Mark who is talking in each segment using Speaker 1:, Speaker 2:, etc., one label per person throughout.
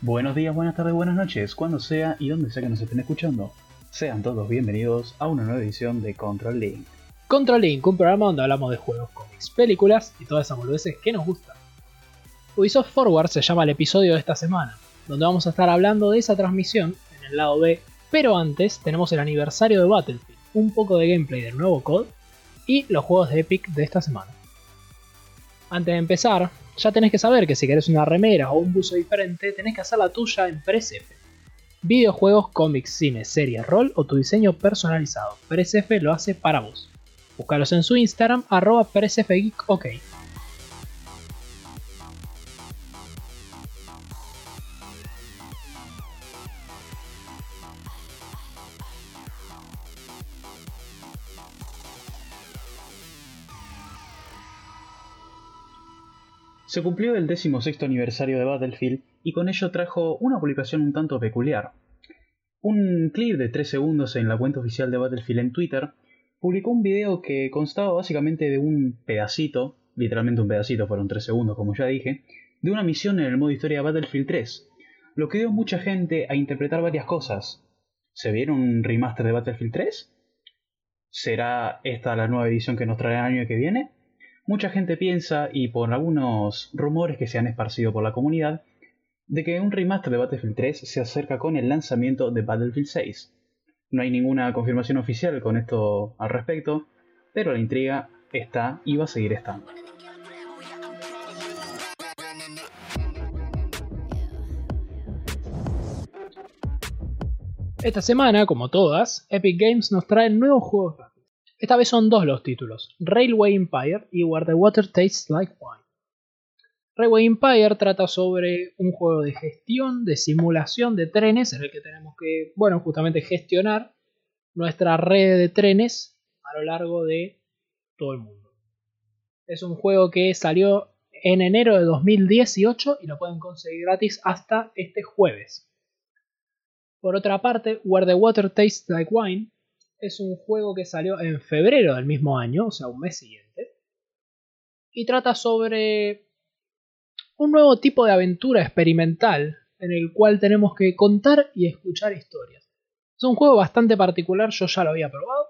Speaker 1: Buenos días, buenas tardes, buenas noches, cuando sea y donde sea que nos estén escuchando. Sean todos bienvenidos a una nueva edición de Control Link.
Speaker 2: Control Link, un programa donde hablamos de juegos, cómics, películas y todas esas boludeces que nos gustan. Ubisoft Forward se llama el episodio de esta semana, donde vamos a estar hablando de esa transmisión en el lado B, pero antes tenemos el aniversario de Battlefield, un poco de gameplay del nuevo COD y los juegos de Epic de esta semana. Antes de empezar, ya tenés que saber que si querés una remera o un buzo diferente, tenés que hacer la tuya en PresF. Videojuegos, cómics, cine, series, rol o tu diseño personalizado. PresF lo hace para vos. Búscalos en su Instagram, arroba PresFGeekOK.
Speaker 1: Se cumplió el 16 aniversario de Battlefield y con ello trajo una publicación un tanto peculiar. Un clip de 3 segundos en la cuenta oficial de Battlefield en Twitter publicó un video que constaba básicamente de un pedacito, literalmente un pedacito, fueron 3 segundos como ya dije, de una misión en el modo historia Battlefield 3, lo que dio mucha gente a interpretar varias cosas. ¿Se vieron un remaster de Battlefield 3? ¿Será esta la nueva edición que nos trae el año que viene? Mucha gente piensa, y por algunos rumores que se han esparcido por la comunidad, de que un remaster de Battlefield 3 se acerca con el lanzamiento de Battlefield 6. No hay ninguna confirmación oficial con esto al respecto, pero la intriga está y va a seguir estando.
Speaker 2: Esta semana, como todas, Epic Games nos trae nuevos juegos esta vez son dos los títulos, Railway Empire y Where the Water Tastes Like Wine. Railway Empire trata sobre un juego de gestión, de simulación de trenes, en el que tenemos que, bueno, justamente gestionar nuestra red de trenes a lo largo de todo el mundo. Es un juego que salió en enero de 2018 y lo pueden conseguir gratis hasta este jueves. Por otra parte, Where the Water Tastes Like Wine es un juego que salió en febrero del mismo año, o sea, un mes siguiente. Y trata sobre un nuevo tipo de aventura experimental en el cual tenemos que contar y escuchar historias. Es un juego bastante particular, yo ya lo había probado.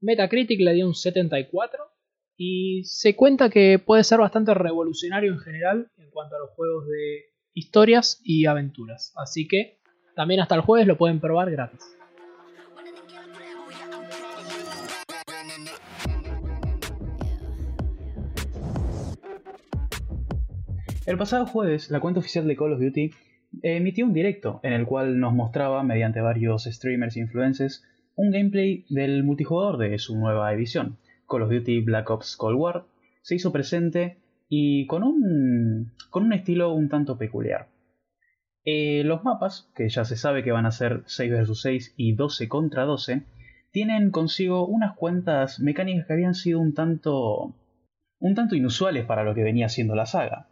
Speaker 2: Metacritic le dio un 74 y se cuenta que puede ser bastante revolucionario en general en cuanto a los juegos de historias y aventuras. Así que también hasta el jueves lo pueden probar gratis.
Speaker 1: El pasado jueves, la cuenta oficial de Call of Duty emitió un directo en el cual nos mostraba, mediante varios streamers e influencers, un gameplay del multijugador de su nueva edición. Call of Duty Black Ops Cold War se hizo presente y con un, con un estilo un tanto peculiar. Eh, los mapas, que ya se sabe que van a ser 6 vs 6 y 12 contra 12, tienen consigo unas cuantas mecánicas que habían sido un tanto un tanto inusuales para lo que venía siendo la saga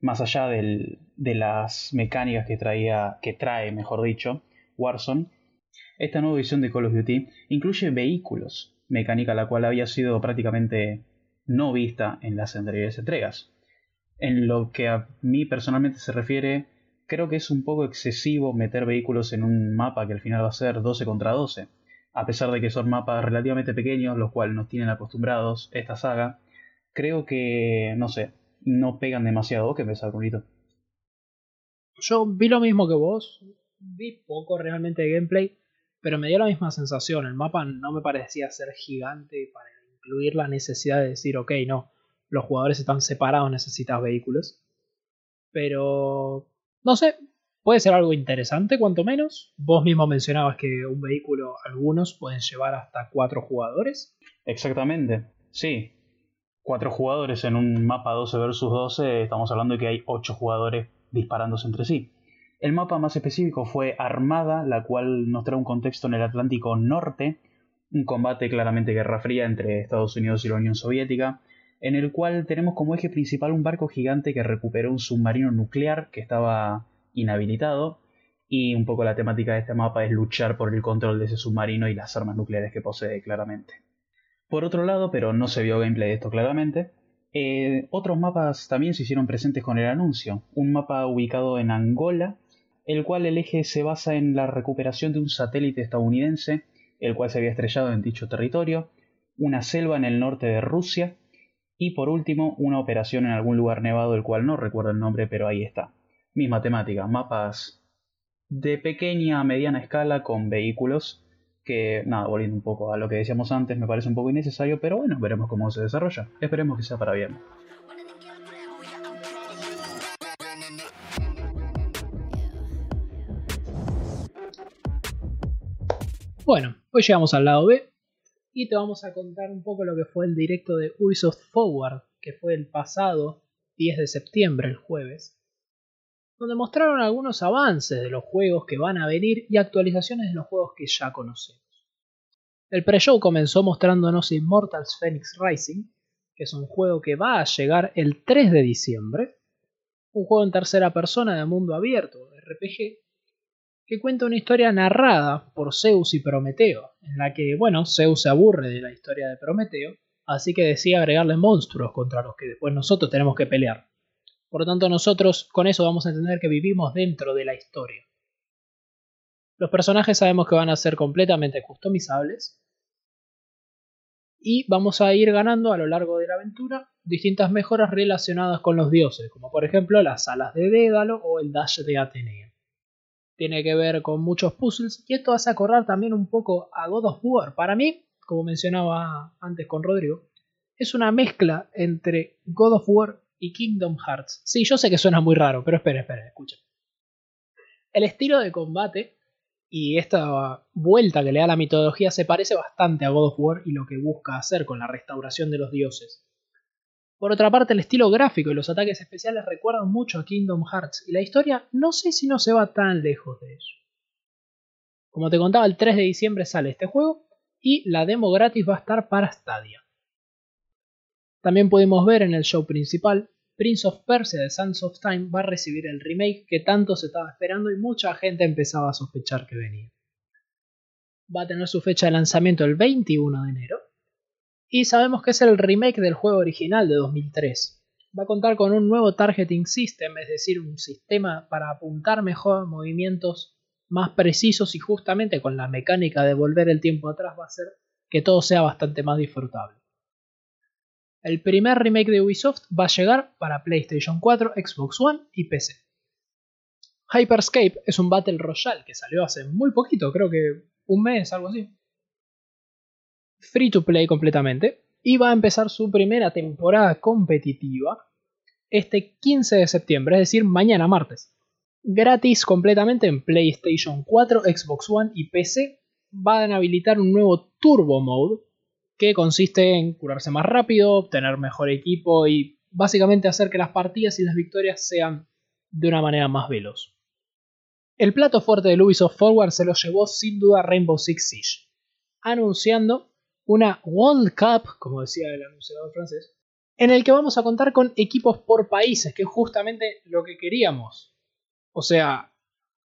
Speaker 1: más allá de las mecánicas que, traía, que trae, mejor dicho, Warzone, esta nueva edición de Call of Duty incluye vehículos, mecánica la cual había sido prácticamente no vista en las anteriores entregas. En lo que a mí personalmente se refiere, creo que es un poco excesivo meter vehículos en un mapa que al final va a ser 12 contra 12, a pesar de que son mapas relativamente pequeños, los cuales nos tienen acostumbrados esta saga. Creo que, no sé, no pegan demasiado. que pensás, bonito?
Speaker 2: Yo vi lo mismo que vos. Vi poco realmente de gameplay, pero me dio la misma sensación. El mapa no me parecía ser gigante para incluir la necesidad de decir, ok, no, los jugadores están separados, necesitas vehículos. Pero, no sé, puede ser algo interesante, cuanto menos. Vos mismo mencionabas que un vehículo, algunos pueden llevar hasta cuatro jugadores.
Speaker 1: Exactamente, sí cuatro jugadores en un mapa 12 versus 12, estamos hablando de que hay ocho jugadores disparándose entre sí. El mapa más específico fue Armada, la cual nos trae un contexto en el Atlántico Norte, un combate claramente guerra fría entre Estados Unidos y la Unión Soviética, en el cual tenemos como eje principal un barco gigante que recuperó un submarino nuclear que estaba inhabilitado, y un poco la temática de este mapa es luchar por el control de ese submarino y las armas nucleares que posee claramente. Por otro lado, pero no se vio gameplay de esto claramente, eh, otros mapas también se hicieron presentes con el anuncio. Un mapa ubicado en Angola, el cual el eje se basa en la recuperación de un satélite estadounidense, el cual se había estrellado en dicho territorio, una selva en el norte de Rusia y por último una operación en algún lugar nevado del cual no recuerdo el nombre, pero ahí está. Misma temática, mapas de pequeña a mediana escala con vehículos que, nada, volviendo un poco a lo que decíamos antes, me parece un poco innecesario, pero bueno, veremos cómo se desarrolla. Esperemos que sea para bien.
Speaker 2: Bueno, hoy llegamos al lado B y te vamos a contar un poco lo que fue el directo de Ubisoft Forward, que fue el pasado 10 de septiembre, el jueves, donde mostraron algunos avances de los juegos que van a venir y actualizaciones de los juegos que ya conocemos. El pre-show comenzó mostrándonos Immortals Phoenix Rising, que es un juego que va a llegar el 3 de diciembre, un juego en tercera persona de mundo abierto, RPG, que cuenta una historia narrada por Zeus y Prometeo, en la que, bueno, Zeus se aburre de la historia de Prometeo, así que decide agregarle monstruos contra los que después nosotros tenemos que pelear. Por lo tanto, nosotros con eso vamos a entender que vivimos dentro de la historia. Los personajes sabemos que van a ser completamente customizables. Y vamos a ir ganando a lo largo de la aventura distintas mejoras relacionadas con los dioses, como por ejemplo las alas de Dédalo o el dash de Atenea. Tiene que ver con muchos puzzles y esto hace acordar también un poco a God of War. Para mí, como mencionaba antes con Rodrigo, es una mezcla entre God of War y Kingdom Hearts. Sí, yo sé que suena muy raro, pero espera, espera, escucha. El estilo de combate y esta vuelta que le da la mitología se parece bastante a God of War y lo que busca hacer con la restauración de los dioses. Por otra parte, el estilo gráfico y los ataques especiales recuerdan mucho a Kingdom Hearts y la historia no sé si no se va tan lejos de ello. Como te contaba, el 3 de diciembre sale este juego y la demo gratis va a estar para Stadia. También pudimos ver en el show principal, Prince of Persia de Sands of Time va a recibir el remake que tanto se estaba esperando y mucha gente empezaba a sospechar que venía. Va a tener su fecha de lanzamiento el 21 de enero y sabemos que es el remake del juego original de 2003. Va a contar con un nuevo targeting system, es decir, un sistema para apuntar mejor movimientos más precisos y justamente con la mecánica de volver el tiempo atrás va a hacer que todo sea bastante más disfrutable. El primer remake de Ubisoft va a llegar para PlayStation 4, Xbox One y PC. Hyperscape es un Battle Royale que salió hace muy poquito, creo que un mes, algo así. Free to play completamente. Y va a empezar su primera temporada competitiva este 15 de septiembre, es decir, mañana martes. Gratis completamente en PlayStation 4, Xbox One y PC. Van a habilitar un nuevo Turbo Mode que consiste en curarse más rápido, tener mejor equipo y básicamente hacer que las partidas y las victorias sean de una manera más veloz. El plato fuerte de Ubisoft Forward se lo llevó sin duda Rainbow Six Siege, anunciando una World Cup, como decía el anunciador francés, en el que vamos a contar con equipos por países, que es justamente lo que queríamos. O sea,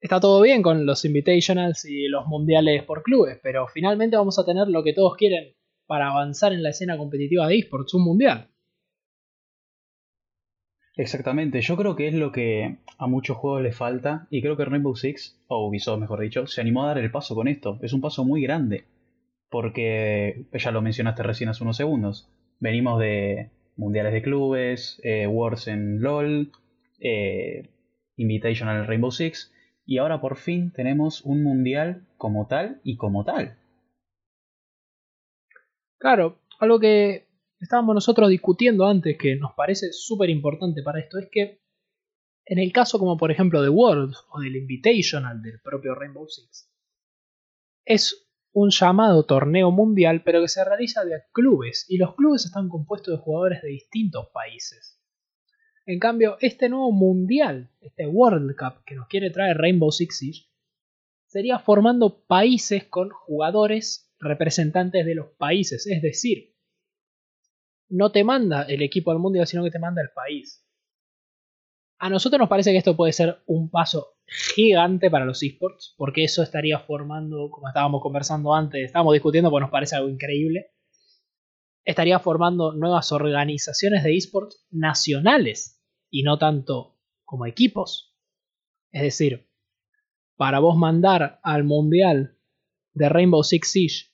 Speaker 2: está todo bien con los invitationals y los mundiales por clubes, pero finalmente vamos a tener lo que todos quieren, para avanzar en la escena competitiva de esports, un mundial.
Speaker 1: Exactamente, yo creo que es lo que a muchos juegos les falta y creo que Rainbow Six, o Ubisoft mejor dicho, se animó a dar el paso con esto. Es un paso muy grande, porque ya lo mencionaste recién hace unos segundos. Venimos de mundiales de clubes, eh, Wars en LOL, eh, Invitational Rainbow Six, y ahora por fin tenemos un mundial como tal y como tal.
Speaker 2: Claro, algo que estábamos nosotros discutiendo antes que nos parece súper importante para esto es que en el caso como por ejemplo de Worlds o del Invitational del propio Rainbow Six, es un llamado torneo mundial pero que se realiza de clubes y los clubes están compuestos de jugadores de distintos países. En cambio, este nuevo mundial, este World Cup que nos quiere traer Rainbow Six sería formando países con jugadores representantes de los países. Es decir, no te manda el equipo al mundial, sino que te manda el país. A nosotros nos parece que esto puede ser un paso gigante para los esports, porque eso estaría formando, como estábamos conversando antes, estábamos discutiendo, pues nos parece algo increíble, estaría formando nuevas organizaciones de esports nacionales y no tanto como equipos. Es decir, para vos mandar al mundial de Rainbow Six Siege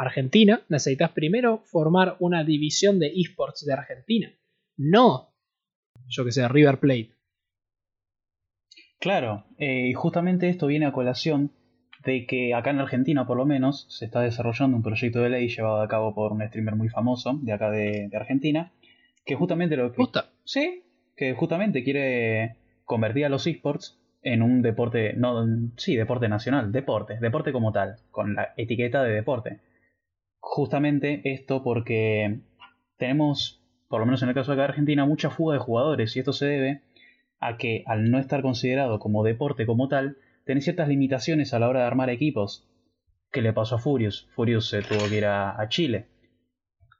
Speaker 2: Argentina, necesitas primero formar una división de esports de Argentina. No, yo que sé, River Plate.
Speaker 1: Claro, eh, y justamente esto viene a colación de que acá en Argentina por lo menos se está desarrollando un proyecto de ley llevado a cabo por un streamer muy famoso de acá de, Argentina, que justamente lo que...
Speaker 2: Justa.
Speaker 1: Sí, que justamente quiere convertir a los esports en un deporte, no, sí, deporte nacional, deporte, deporte como tal, con la etiqueta de deporte. Justamente esto porque tenemos, por lo menos en el caso de acá de Argentina, mucha fuga de jugadores y esto se debe a que al no estar considerado como deporte como tal, tiene ciertas limitaciones a la hora de armar equipos. ¿Qué le pasó a Furious? Furious se tuvo que ir a, Chile.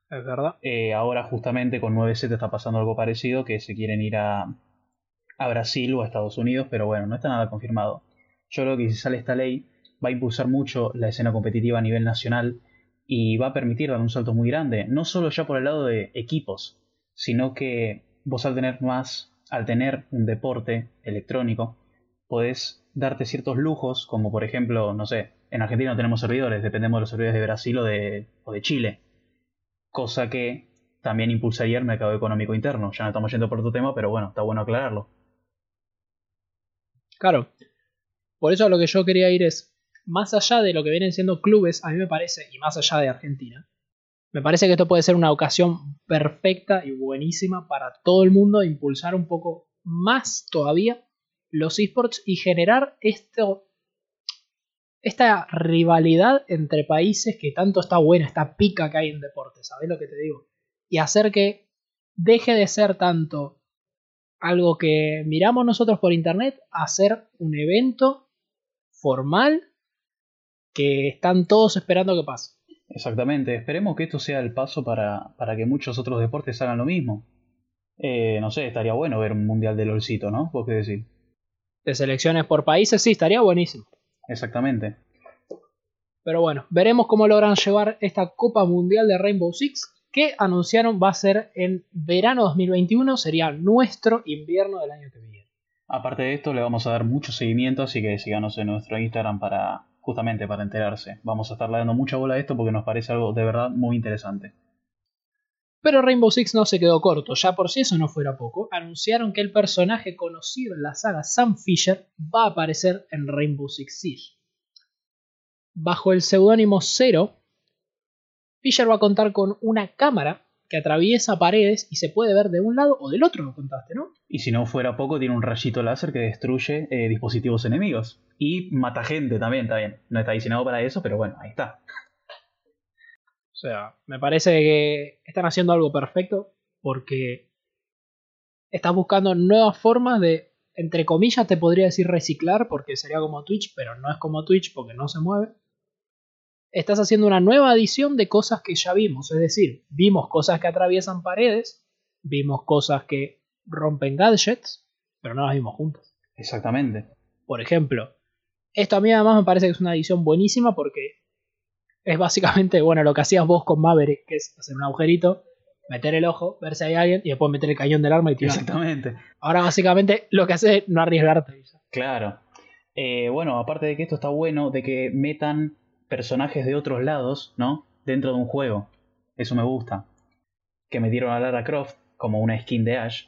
Speaker 2: Es verdad.
Speaker 1: Eh, ahora justamente con 9-7 está pasando algo parecido, que se quieren ir a, a Brasil o a Estados Unidos, pero bueno, no está nada confirmado. Yo creo que si sale esta ley va a impulsar mucho la escena competitiva a nivel nacional y va a permitir dar un salto muy grande, no solo ya por el lado de equipos, sino que vos al tener más, al tener un deporte electrónico, podés darte ciertos lujos, como por ejemplo, no sé, en Argentina no tenemos servidores, dependemos de los servidores de Brasil o de, o de Chile. Cosa que también impulsaría el mercado económico interno. Ya no estamos yendo por otro tema, pero bueno, está bueno aclararlo.
Speaker 2: Claro. Por eso lo que yo quería ir es, más allá de lo que vienen siendo clubes, a mí me parece, y más allá de Argentina, me parece que esto puede ser una ocasión perfecta y buenísima para todo el mundo impulsar un poco más todavía los esports y generar esto, esta rivalidad entre países que tanto está buena, esta pica que hay en deporte, ¿sabes lo que te digo? Y hacer que deje de ser tanto algo que miramos nosotros por internet a un evento formal que están todos esperando que pase.
Speaker 1: Exactamente, esperemos que esto sea el paso para, para que muchos otros deportes hagan lo mismo. Eh, no sé, estaría bueno ver un mundial de LOLcito, ¿no? ¿Vos qué decís?
Speaker 2: de selecciones por países, sí, estaría buenísimo.
Speaker 1: Exactamente.
Speaker 2: Pero bueno, veremos cómo logran llevar esta Copa Mundial de Rainbow Six, que anunciaron va a ser en verano 2021, sería nuestro invierno del año que viene.
Speaker 1: Aparte de esto, le vamos a dar mucho seguimiento, así que síganos en nuestro Instagram para justamente para enterarse. Vamos a estar dando mucha bola a esto porque nos parece algo de verdad muy interesante.
Speaker 2: Pero Rainbow Six no se quedó corto, ya por si eso no fuera poco, anunciaron que el personaje conocido en la saga Sam Fisher va a aparecer en Rainbow Six Siege. Bajo el seudónimo Zero, Fisher va a contar con una cámara que atraviesa paredes y se puede ver de un lado o del otro, lo contaste, ¿no?
Speaker 1: Y si no fuera poco, tiene un rayito láser que destruye eh, dispositivos enemigos. Y mata gente también, está bien. No está diseñado para eso, pero bueno, ahí está.
Speaker 2: O sea, me parece que están haciendo algo perfecto porque estás buscando nuevas formas de, entre comillas, te podría decir reciclar porque sería como Twitch, pero no es como Twitch porque no se mueve. Estás haciendo una nueva edición de cosas que ya vimos, es decir, vimos cosas que atraviesan paredes, vimos cosas que rompen gadgets, pero no las vimos juntas.
Speaker 1: Exactamente.
Speaker 2: Por ejemplo, esto a mí además me parece que es una edición buenísima porque es básicamente, bueno, lo que hacías vos con Maverick, que es hacer un agujerito, meter el ojo, ver si hay alguien y después meter el cañón del arma y tirar.
Speaker 1: Exactamente.
Speaker 2: Ahora básicamente lo que hace es no arriesgarte.
Speaker 1: Claro. Eh, bueno, aparte de que esto está bueno, de que metan personajes de otros lados, ¿no? Dentro de un juego. Eso me gusta. Que metieron a Lara Croft como una skin de Ash.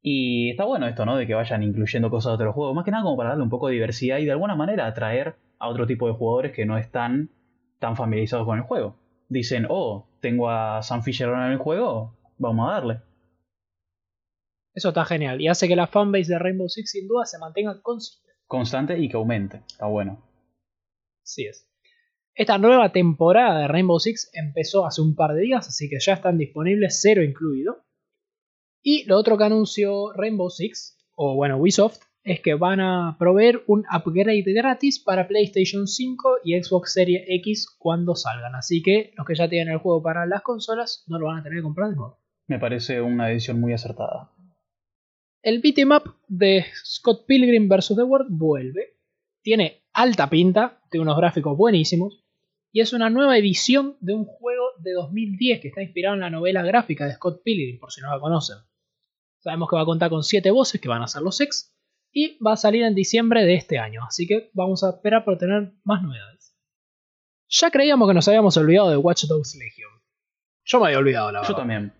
Speaker 1: Y está bueno esto, ¿no? De que vayan incluyendo cosas de otros juegos. Más que nada como para darle un poco de diversidad y de alguna manera atraer a otro tipo de jugadores que no están tan familiarizados con el juego. Dicen, oh, tengo a Sam Fisher en el juego, vamos a darle.
Speaker 2: Eso está genial y hace que la fanbase de Rainbow Six sin duda se mantenga constante.
Speaker 1: Constante y que aumente, está bueno.
Speaker 2: Sí es. Esta nueva temporada de Rainbow Six empezó hace un par de días, así que ya están disponibles, cero incluido. Y lo otro que anunció Rainbow Six, o bueno, Ubisoft, es que van a proveer un upgrade gratis para PlayStation 5 y Xbox Series X cuando salgan. Así que los que ya tienen el juego para las consolas no lo van a tener que comprar de nuevo.
Speaker 1: Me parece una edición muy acertada.
Speaker 2: El beatmap de Scott Pilgrim vs. The World vuelve. Tiene alta pinta, tiene unos gráficos buenísimos. Y es una nueva edición de un juego de 2010 que está inspirado en la novela gráfica de Scott Pilgrim, por si no la conocen. Sabemos que va a contar con 7 voces que van a ser los ex y va a salir en diciembre de este año, así que vamos a esperar por tener más novedades. Ya creíamos que nos habíamos olvidado de Watch Dogs Legion. Yo me había olvidado, la verdad.
Speaker 1: Yo también.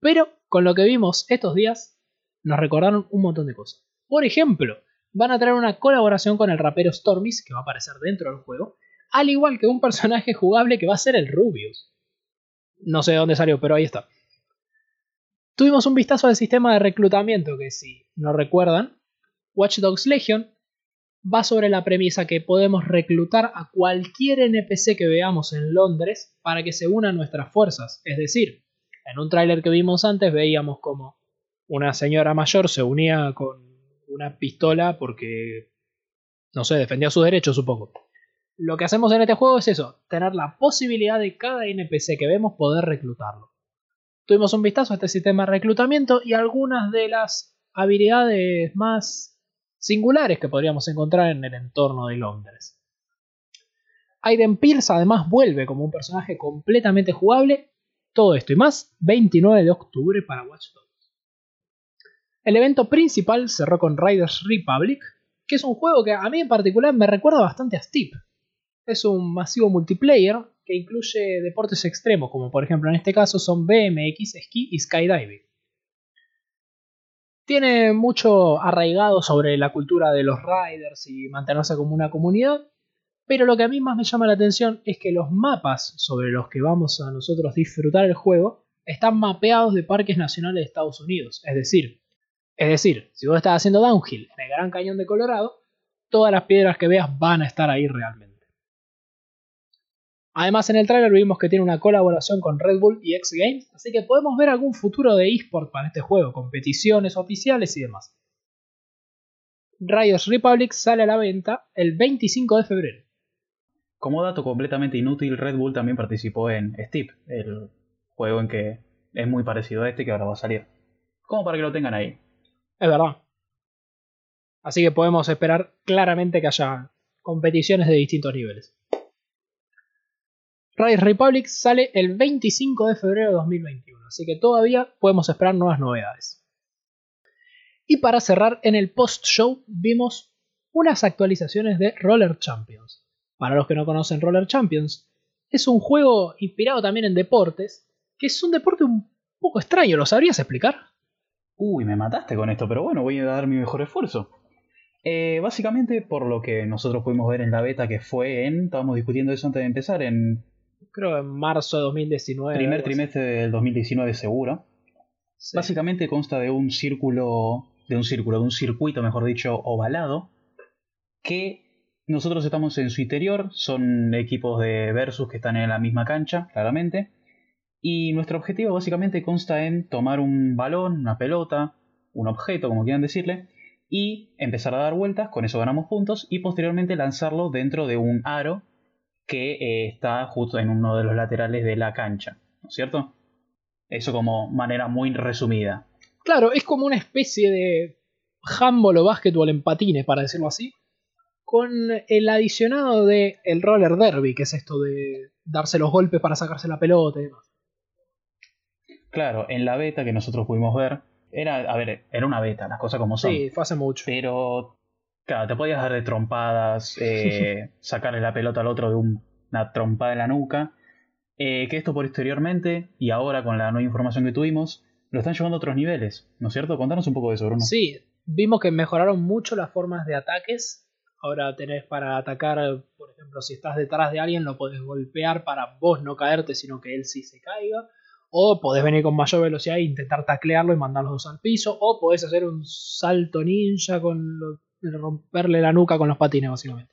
Speaker 2: Pero con lo que vimos estos días, nos recordaron un montón de cosas. Por ejemplo, van a traer una colaboración con el rapero Stormis, que va a aparecer dentro del juego, al igual que un personaje jugable que va a ser el Rubius. No sé de dónde salió, pero ahí está. Tuvimos un vistazo al sistema de reclutamiento que si no recuerdan, Watch Dogs Legion va sobre la premisa que podemos reclutar a cualquier NPC que veamos en Londres para que se una a nuestras fuerzas. Es decir, en un tráiler que vimos antes veíamos como una señora mayor se unía con una pistola porque, no sé, defendía sus derechos, supongo. Lo que hacemos en este juego es eso, tener la posibilidad de cada NPC que vemos poder reclutarlo. Tuvimos un vistazo a este sistema de reclutamiento y algunas de las habilidades más singulares que podríamos encontrar en el entorno de Londres. Aiden Pierce además vuelve como un personaje completamente jugable. Todo esto y más, 29 de octubre para Watch Dogs. El evento principal cerró con Riders Republic, que es un juego que a mí en particular me recuerda bastante a Steep. Es un masivo multiplayer que incluye deportes extremos, como por ejemplo en este caso son BMX, esquí y skydiving. Tiene mucho arraigado sobre la cultura de los riders y mantenerse como una comunidad, pero lo que a mí más me llama la atención es que los mapas sobre los que vamos a nosotros disfrutar el juego están mapeados de parques nacionales de Estados Unidos. Es decir, es decir, si vos estás haciendo downhill en el Gran Cañón de Colorado, todas las piedras que veas van a estar ahí realmente. Además, en el trailer vimos que tiene una colaboración con Red Bull y X Games, así que podemos ver algún futuro de eSport para este juego, competiciones oficiales y demás. Riders Republic sale a la venta el 25 de febrero.
Speaker 1: Como dato completamente inútil, Red Bull también participó en Steep, el juego en que es muy parecido a este que ahora va a salir. Como para que lo tengan ahí.
Speaker 2: Es verdad. Así que podemos esperar claramente que haya competiciones de distintos niveles. Rise Republic sale el 25 de febrero de 2021, así que todavía podemos esperar nuevas novedades. Y para cerrar, en el post-show vimos unas actualizaciones de Roller Champions. Para los que no conocen Roller Champions, es un juego inspirado también en deportes, que es un deporte un poco extraño, ¿lo sabrías explicar?
Speaker 1: Uy, me mataste con esto, pero bueno, voy a dar mi mejor esfuerzo. Eh, básicamente, por lo que nosotros pudimos ver en la beta que fue en, estábamos discutiendo eso antes de empezar, en
Speaker 2: creo en marzo de 2019.
Speaker 1: Primer trimestre del 2019 seguro. Básicamente consta de un círculo, de un círculo, de un circuito, mejor dicho, ovalado, que nosotros estamos en su interior, son equipos de versus que están en la misma cancha, claramente, y nuestro objetivo básicamente consta en tomar un balón, una pelota, un objeto, como quieran decirle, y empezar a dar vueltas, con eso ganamos puntos, y posteriormente lanzarlo dentro de un aro que eh, está justo en uno de los laterales de la cancha, ¿no es cierto? Eso como manera muy resumida.
Speaker 2: Claro, es como una especie de handball o básquetbol en patines, para decirlo así, con el adicionado de el roller derby, que es esto de darse los golpes para sacarse la pelota y demás.
Speaker 1: Claro, en la beta que nosotros pudimos ver, era, a ver, era una beta, las cosas como son.
Speaker 2: Sí, fue hace mucho.
Speaker 1: Pero Claro, te podías dar de trompadas, eh, sacarle la pelota al otro de una trompada en la nuca. Eh, que esto posteriormente, y ahora con la nueva información que tuvimos, lo están llevando a otros niveles, ¿no es cierto? Contanos un poco de eso, Bruno.
Speaker 2: Sí, vimos que mejoraron mucho las formas de ataques. Ahora tenés para atacar, por ejemplo, si estás detrás de alguien, lo podés golpear para vos no caerte, sino que él sí se caiga. O podés venir con mayor velocidad e intentar taclearlo y mandarlos al piso. O podés hacer un salto ninja con los romperle la nuca con los patines, básicamente.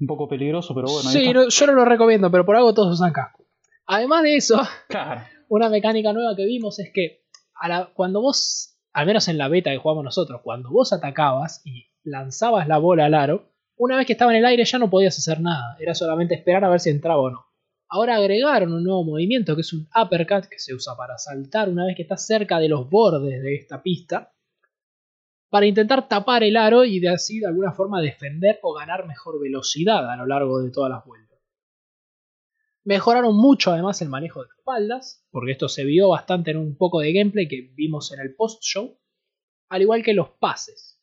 Speaker 1: Un poco peligroso, pero bueno.
Speaker 2: Sí, yo no lo recomiendo, pero por algo todos usan casco. Además de eso, una mecánica nueva que vimos es que cuando vos, al menos en la beta que jugamos nosotros, cuando vos atacabas y lanzabas la bola al aro, una vez que estaba en el aire ya no podías hacer nada, era solamente esperar a ver si entraba o no. Ahora agregaron un nuevo movimiento que es un uppercut que se usa para saltar una vez que estás cerca de los bordes de esta pista para intentar tapar el aro y de así de alguna forma defender o ganar mejor velocidad a lo largo de todas las vueltas. Mejoraron mucho además el manejo de espaldas, porque esto se vio bastante en un poco de gameplay que vimos en el post-show, al igual que los pases.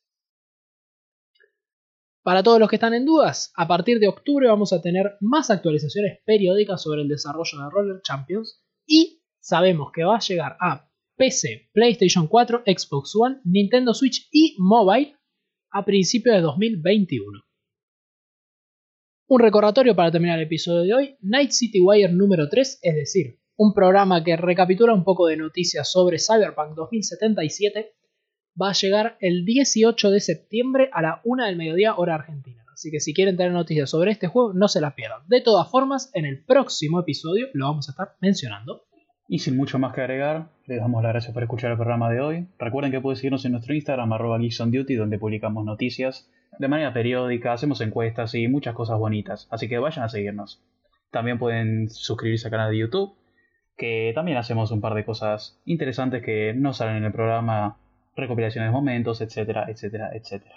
Speaker 2: Para todos los que están en dudas, a partir de octubre vamos a tener más actualizaciones periódicas sobre el desarrollo de Roller Champions y sabemos que va a llegar a PC, PlayStation 4, Xbox One, Nintendo Switch y Mobile a principios de 2021. Un recordatorio para terminar el episodio de hoy, Night City Wire número 3, es decir, un programa que recapitula un poco de noticias sobre Cyberpunk 2077, va a llegar el 18 de septiembre a la 1 del mediodía hora argentina. Así que si quieren tener noticias sobre este juego, no se las pierdan. De todas formas, en el próximo episodio lo vamos a estar mencionando.
Speaker 1: Y sin mucho más que agregar, les damos las gracias por escuchar el programa de hoy. Recuerden que pueden seguirnos en nuestro Instagram, arroba Duty, donde publicamos noticias de manera periódica, hacemos encuestas y muchas cosas bonitas. Así que vayan a seguirnos. También pueden suscribirse al canal de YouTube, que también hacemos un par de cosas interesantes que no salen en el programa recopilaciones de momentos, etcétera, etcétera, etcétera.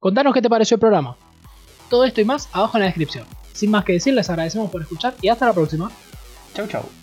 Speaker 2: Contanos qué te pareció el programa. Todo esto y más abajo en la descripción. Sin más que decir, les agradecemos por escuchar y hasta la próxima.
Speaker 1: Chau, chau.